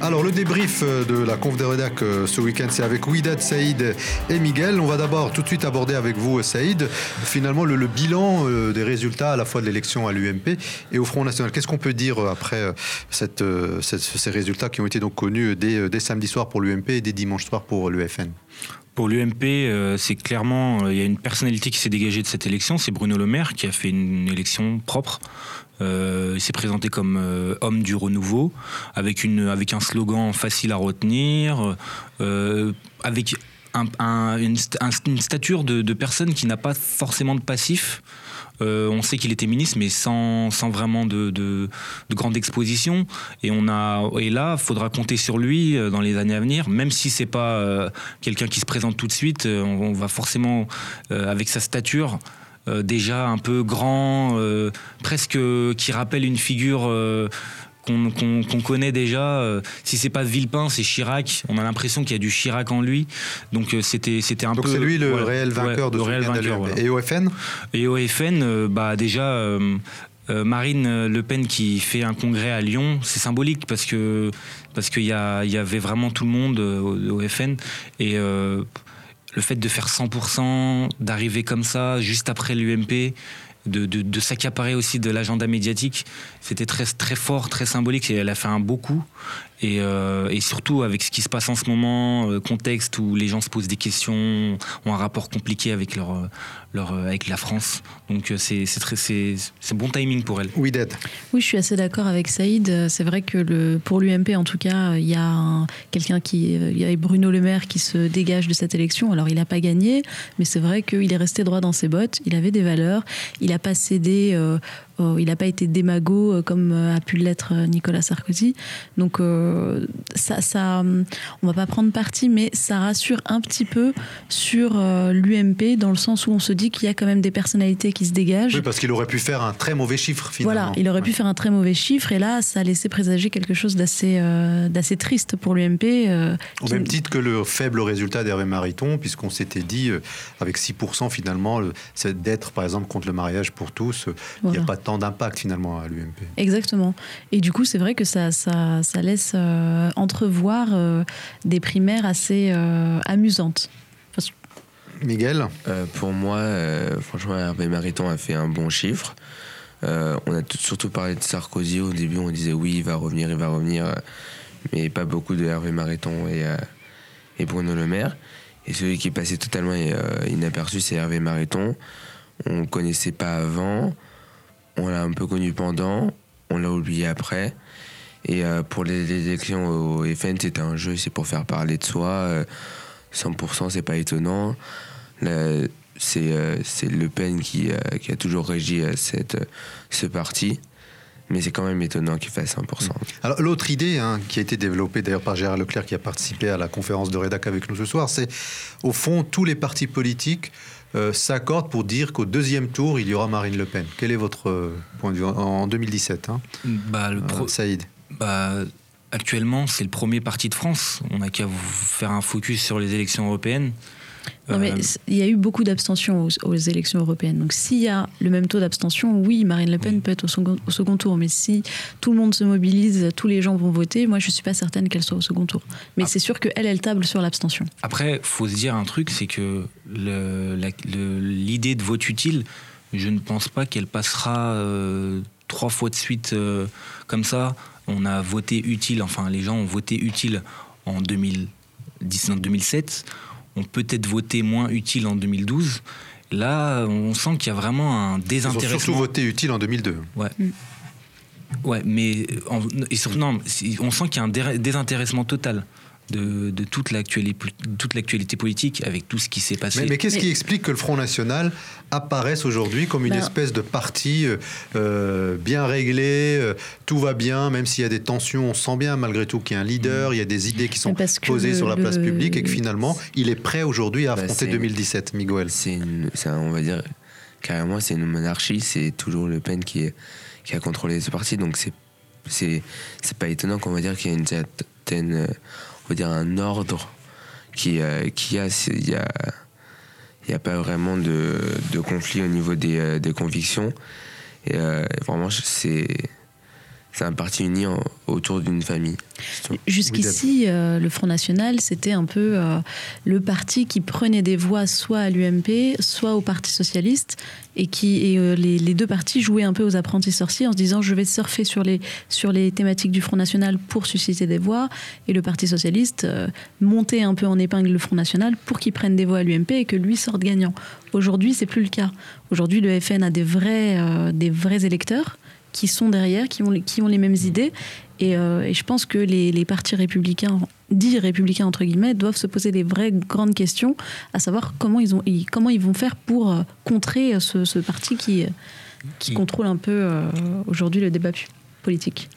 Alors le débrief euh, de la conf de rédac euh, ce week-end, c'est avec Ouidad, Saïd et Miguel. On va d'abord tout de suite aborder avec vous, Saïd, finalement le, bilan euh, des résultats à la fois de l'élection à l'UMP et au Front National. Qu'est-ce qu'on peut dire après ces résultats qui ont été donc connus dès, dès samedi soir pour l'UMP et dès dimanche soir pour l'UFN pour l'UMP, c'est clairement, il y a une personnalité qui s'est dégagée de cette élection, c'est Bruno Le Maire qui a fait une élection propre, euh, il s'est présenté comme euh, homme du renouveau, avec, une, avec un slogan facile à retenir, euh, avec une, stature de, personne qui n'a pas forcément de passif. On sait qu'il était ministre, mais sans, sans vraiment de, de, grande exposition. Et, on a, et là, il faudra compter sur lui dans les années à venir, même si c'est pas quelqu'un qui se présente tout de suite. on va forcément, avec sa stature, euh, déjà un peu grand, euh, presque qui rappelle une figure euh, qu'on connaît déjà. si c'est pas Villepin, c'est Chirac. On a l'impression qu'il y a du Chirac en lui. Donc c'était c'était un Donc peu. c'est lui le réel vainqueur de le réel vainqueur, Et au FN Et au FN, bah déjà. Marine Le Pen qui fait un congrès à Lyon, c'est symbolique parce que parce qu'il y, y, avait vraiment tout le monde au, FN et le fait de faire 100%, d'arriver comme ça, juste après l'UMP, de, de, s'accaparer aussi de l'agenda médiatique, c'était très, très fort, très symbolique, et elle a fait un beau coup. Et, euh, et, surtout avec ce qui se passe en ce moment, euh, contexte où les gens se posent des questions, ont un rapport compliqué avec leur, leur avec la France. Donc euh, c'est très c'est bon timing pour elle. Oui, d'être. Oui, je suis assez d'accord avec Saïd. C'est vrai que le, pour l'UMP en tout cas, il y a quelqu'un qui il y avait Bruno Le Maire qui se dégage de cette élection. Alors il n'a pas gagné, mais c'est vrai qu'il est resté droit dans ses bottes. Il avait des valeurs. Il n'a pas cédé Oh, il n'a pas été démago euh, comme euh, a pu l'être euh, Nicolas Sarkozy. Donc ça, ça, on va pas prendre parti, mais ça rassure un petit peu sur l'UMP dans le sens où on se dit qu'il y a quand même des personnalités qui se dégagent. Oui, parce qu'il aurait pu faire un très mauvais chiffre finalement. Voilà, il aurait pu faire un très mauvais chiffre et là, ça a laissé présager quelque chose d'assez d'assez triste pour l'UMP. Au même titre que le faible résultat d'Hervé Mariton, puisqu'on s'était dit avec 6% finalement, d'être par exemple contre le mariage pour tous, il n'y a pas tant d'impact finalement à l'UMP. Exactement. Et du coup, c'est vrai que ça, ça, ça laisse euh, entrevoir euh, des primaires assez euh, amusantes. Miguel? Pour moi, franchement, Hervé Mariton a fait un bon chiffre. on a surtout parlé de Sarkozy. Au début, on disait oui, il va revenir, il va revenir. Mais pas beaucoup de Hervé Mariton et, et Bruno Le Maire. Et celui qui est passé totalement inaperçu, c'est Hervé Mariton. On ne connaissait pas avant on l'a un peu connu pendant, on l'a oublié après. Et euh, pour les, élections au FN, c'était un jeu, c'est pour faire parler de soi. 100%, euh, c'est pas étonnant. Euh, c'est Le Pen qui, qui, a toujours régi cette, ce parti. Mais c'est quand même étonnant qu'il fasse 100%. Alors l'autre idée hein, qui a été développée d'ailleurs par Gérard Leclerc qui a participé à la conférence de rédac avec nous ce soir, c'est au fond tous les partis politiques euh, s'accordent pour dire qu'au deuxième tour, il y aura Marine Le Pen. Quel est votre euh, point de vue en 2017 hein? Bah, le euh, Saïd bah, Actuellement, c'est le premier parti de France. On n'a qu'à faire un focus sur les élections européennes. Non, mais euh, il y a eu beaucoup d'abstention aux, élections européennes. Donc, s'il y a le même taux d'abstention, oui, Marine Le Pen peut être au second, au second, tour. Mais si tout le monde se mobilise, tous les gens vont voter, moi, je ne suis pas certaine qu'elle soit au second tour. Mais ah. c'est sûr qu'elle, elle table sur l'abstention. Après, faut se dire un truc c'est que l'idée de vote utile, je ne pense pas qu'elle passera euh, trois fois de suite euh, comme ça. On a voté utile, enfin, les gens ont voté utile en 2007 ont peut-être voté moins utile en 2012. Là, on sent qu'il y a vraiment un désintéressement. Ils ont surtout voté utile en 2002. Ouais. Mm. Ouais, mais et surtout, non, on sent qu'il y a un désintéressement total de, toute l'actualité politique avec tout ce qui s'est passé. Mais, qu'est-ce qui explique que le Front National apparaisse aujourd'hui comme une ben, espèce de parti euh, euh, bien réglé, euh, tout va bien, même s'il y a des tensions, on sent bien malgré tout qu'il y a un leader, il y a des idées qui sont posées sur la place publique et que finalement il est prêt aujourd'hui à bah, affronter 2017, Miguel. C'est on va dire, carrément c'est une monarchie, c'est toujours Le Pen qui, qui a contrôlé ce parti, donc c'est c'est pas étonnant qu'on va dire qu'il y a une certaine on va dire, un ordre qui, euh, qui a, il y a, il a pas vraiment de, de, conflit au niveau des, euh, des convictions. Et euh, vraiment, c'est c'est un parti uni autour d'une famille. Jusqu'ici, euh, le Front National, c'était un peu euh, le parti qui prenait des voix soit à l'UMP, soit au Parti Socialiste, et qui et, euh, les, les, deux partis jouaient un peu aux apprentis sorciers en se disant je vais surfer sur les, sur les thématiques du Front National pour susciter des voix, et le Parti Socialiste montait un peu en épingle le Front National pour qu'il prenne des voix à l'UMP et que lui sorte gagnant. Aujourd'hui, c'est plus le cas. Aujourd'hui, le FN a des vrais, des vrais électeurs qui sont derrière, qui ont, qui ont les mêmes idées. Et, euh, et je pense que les, les, partis républicains, dits républicains entre guillemets, doivent se poser des vraies grandes questions, à savoir comment ils, ont, comment ils vont faire pour euh, contrer ce, ce parti qui, qui contrôle un peu euh, aujourd'hui le débat politique.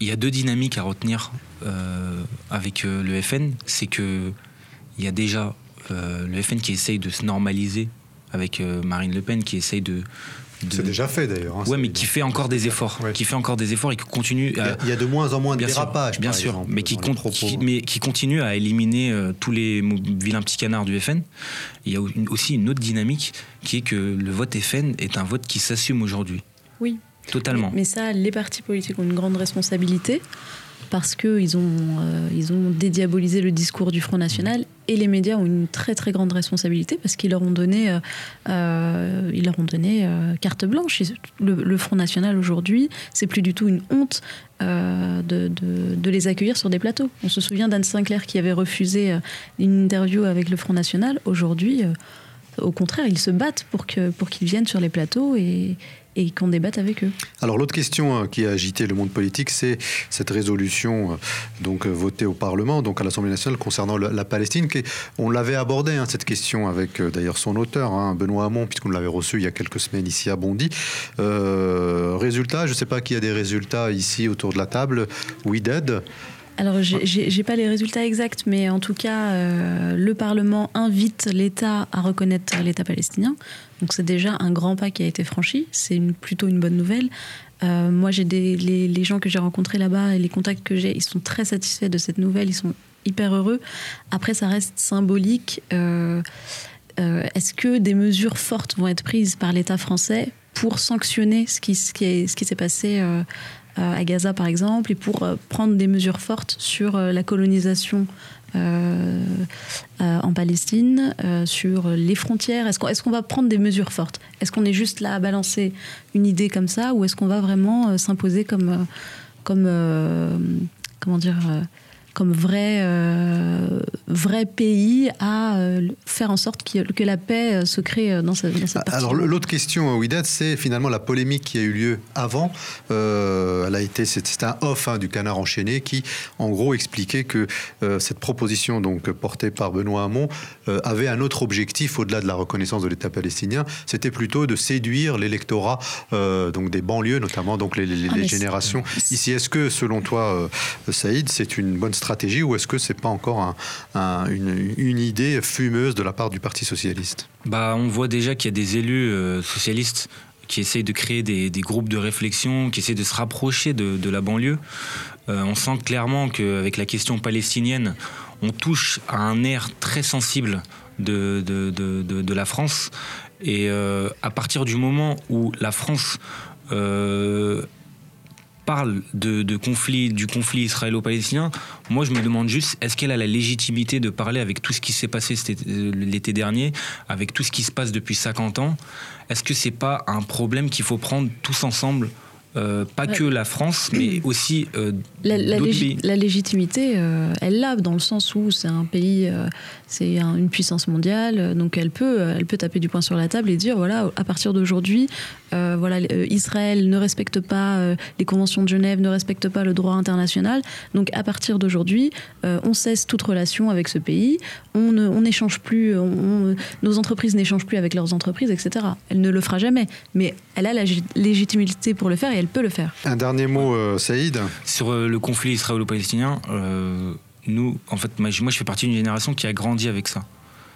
Il y a deux dynamiques à retenir euh, avec le FN. C'est que il y a déjà le FN qui essaye de se normaliser avec Marine Le Pen, qui essaye de, c'est déjà fait d'ailleurs. Hein, ouais, mais qui fait encore des efforts, qui fait encore des efforts et qui continue. Il y, a, de moins en moins de dérapages, bien sûr, mais qui, mais qui continue à éliminer euh, tous les vilains petits canards du FN. Il y a aussi une autre dynamique qui est que le vote FN est un vote qui s'assume aujourd'hui. Oui. Totalement. Mais, mais ça, les partis politiques ont une grande responsabilité parce qu'ils ont, euh, ont dédiabolisé le discours du Front National et les médias ont une très très grande responsabilité parce qu'ils leur ont donné, euh, euh ils leur ont donné carte blanche. Le, Front National aujourd'hui, c'est plus du tout une honte de, les accueillir sur des plateaux. On se souvient d'Anne Sinclair qui avait refusé une interview avec le Front National. Aujourd'hui, au contraire, ils se battent pour qu'ils pour qu'ils viennent sur les plateaux et, et qu'on débatte avec eux. Alors l'autre question hein, qui a agité le monde politique, c'est cette résolution euh, donc euh, votée au Parlement, donc à l'Assemblée nationale concernant la, Palestine. on l'avait abordé hein, cette question avec euh, d'ailleurs son auteur, hein, Benoît Hamon, puisqu'on l'avait reçu il y a quelques semaines ici à Bondy. Résultat, je ne sais pas qui a des résultats ici autour de la table. We Dead. Alors, j'ai pas les résultats exacts, mais en tout cas, euh, le Parlement invite l'État à reconnaître l'État palestinien. Donc, c'est déjà un grand pas qui a été franchi. C'est plutôt une bonne nouvelle. Euh, moi, j'ai les, les, gens que j'ai rencontrés là-bas et les contacts que j'ai, ils sont très satisfaits de cette nouvelle. Ils sont hyper heureux. Après, ça reste symbolique. Euh, Est-ce que des mesures fortes vont être prises par l'État français pour sanctionner ce qui, ce qui, s'est passé à Gaza par exemple, et pour euh, prendre des mesures fortes sur euh, la colonisation en Palestine, sur les frontières. Est-ce qu'on est qu'on va prendre des mesures fortes? Est-ce qu'on est juste là à balancer une idée comme ça ou est-ce qu'on va vraiment s'imposer comme, comme comment dire comme vrai, euh, vrai pays à euh, faire en sorte que, que, la paix euh, se crée dans, cette, dans cette Alors l'autre question, Ouidat, c'est finalement la polémique qui a eu lieu avant. Euh, elle a été, c'était un off hein, du canard enchaîné qui, en gros, expliquait que cette proposition donc portée par Benoît Hamon avait un autre objectif au-delà de la reconnaissance de l'État palestinien. C'était plutôt de séduire l'électorat donc des banlieues, notamment donc les, les, ah, les générations. Ici, est-ce que, selon toi, Saïd, c'est une bonne stratégie ou est-ce que c'est pas encore un, un, une, idée fumeuse de la part du Parti socialiste? Bah, On voit déjà qu'il y a des élus euh, socialistes qui essayent de créer des, groupes de réflexion, qui essayent de se rapprocher de, la banlieue. Euh, on sent clairement qu'avec la question palestinienne, on touche à un air très sensible de, la France. Et euh, à partir du moment où la France parle de, conflit, du conflit israélo-palestinien, moi je me demande juste est-ce qu'elle a la légitimité de parler avec tout ce qui s'est passé l'été dernier, avec tout ce qui se passe depuis 50 ans? Est-ce que c'est pas un problème qu'il faut prendre tous ensemble euh, pas ouais. que la France, mais aussi euh, la, la, pays. la, légitimité, euh, elle l'a dans le sens où c'est un pays, euh, c'est un, une puissance mondiale, donc elle peut, elle peut taper du poing sur la table et dire voilà, à partir d'aujourd'hui, voilà, Israël ne respecte pas les conventions de Genève, ne respecte pas le droit international, donc à partir d'aujourd'hui, on cesse toute relation avec ce pays, on n'échange plus, on, on, nos entreprises n'échangent plus avec leurs entreprises, etc. Elle ne le fera jamais, mais elle a la légitimité pour le faire et elle peut le faire. Un dernier mot, euh, Saïd Sur euh, le conflit israélo-palestinien, euh, nous, en fait, moi, je fais partie d'une génération qui a grandi avec ça.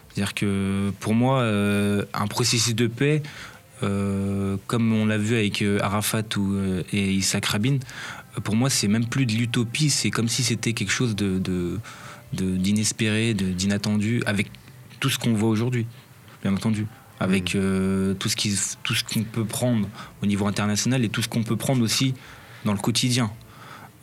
C'est-à-dire que pour moi, euh, un processus de paix, euh, comme on l'a vu avec Arafat ou, et Isaac Rabin, pour moi, c'est même plus de l'utopie, c'est comme si c'était quelque chose de, de, d'inespéré, d'inattendu, avec tout ce qu'on voit aujourd'hui, bien entendu avec mmh. euh, tout ce qui tout ce qu'on peut prendre au niveau international et tout ce qu'on peut prendre aussi dans le quotidien.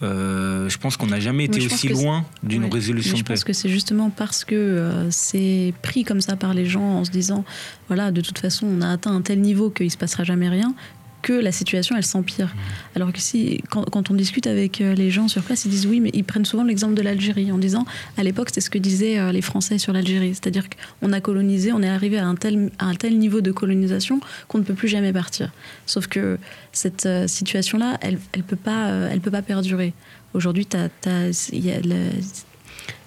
Euh, je pense qu'on n'a jamais été aussi loin d'une résolution de paix. Je pense que c'est justement parce que euh, c'est pris comme ça par les gens en se disant voilà, de toute façon, on a atteint un tel niveau qu'il ne se passera jamais rien que la situation, elle s'empire. Alors que si, quand, on discute avec euh, les gens sur place, ils disent oui, mais ils prennent souvent l'exemple de l'Algérie en disant, à l'époque, c'est ce que disaient euh, les Français sur l'Algérie. C'est-à-dire qu'on a colonisé, on est arrivé à un tel, un tel niveau de colonisation qu'on ne peut plus jamais partir. Sauf que cette euh, situation-là, elle ne peut, pas, elle peut pas perdurer. Aujourd'hui,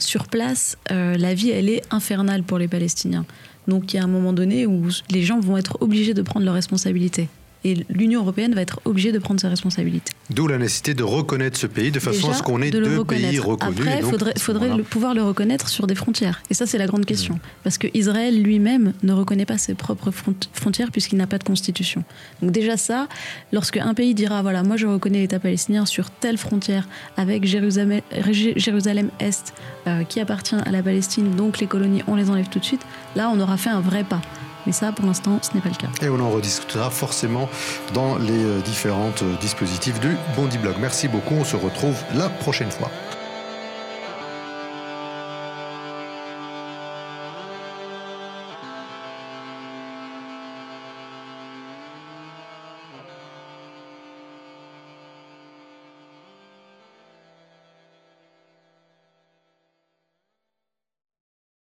sur place, la vie, elle est infernale pour les Palestiniens. Donc il y a un moment donné où les gens vont être obligés de prendre leurs responsabilités. Et l'Union européenne va être obligée de prendre ses responsabilités. D'où la nécessité de reconnaître ce pays de façon à ce qu'on ait deux pays reconnus. Après, il faudrait, pouvoir le reconnaître sur des frontières. Et ça, c'est la grande question. Mm. Parce que Israël lui-même ne reconnaît pas ses propres frontières puisqu'il n'a pas de constitution. Donc déjà ça, lorsque un pays dira, voilà, moi je reconnais l'État palestinien sur telle frontière avec Jérusalem-Est euh, qui appartient à la Palestine, donc les colonies, on les enlève tout de suite, là on aura fait un vrai pas. Mais ça, pour l'instant, ce n'est pas le cas. Et on en rediscutera forcément dans les euh, différents euh, dispositifs du Bondi Blog. Merci beaucoup. On se retrouve la prochaine fois.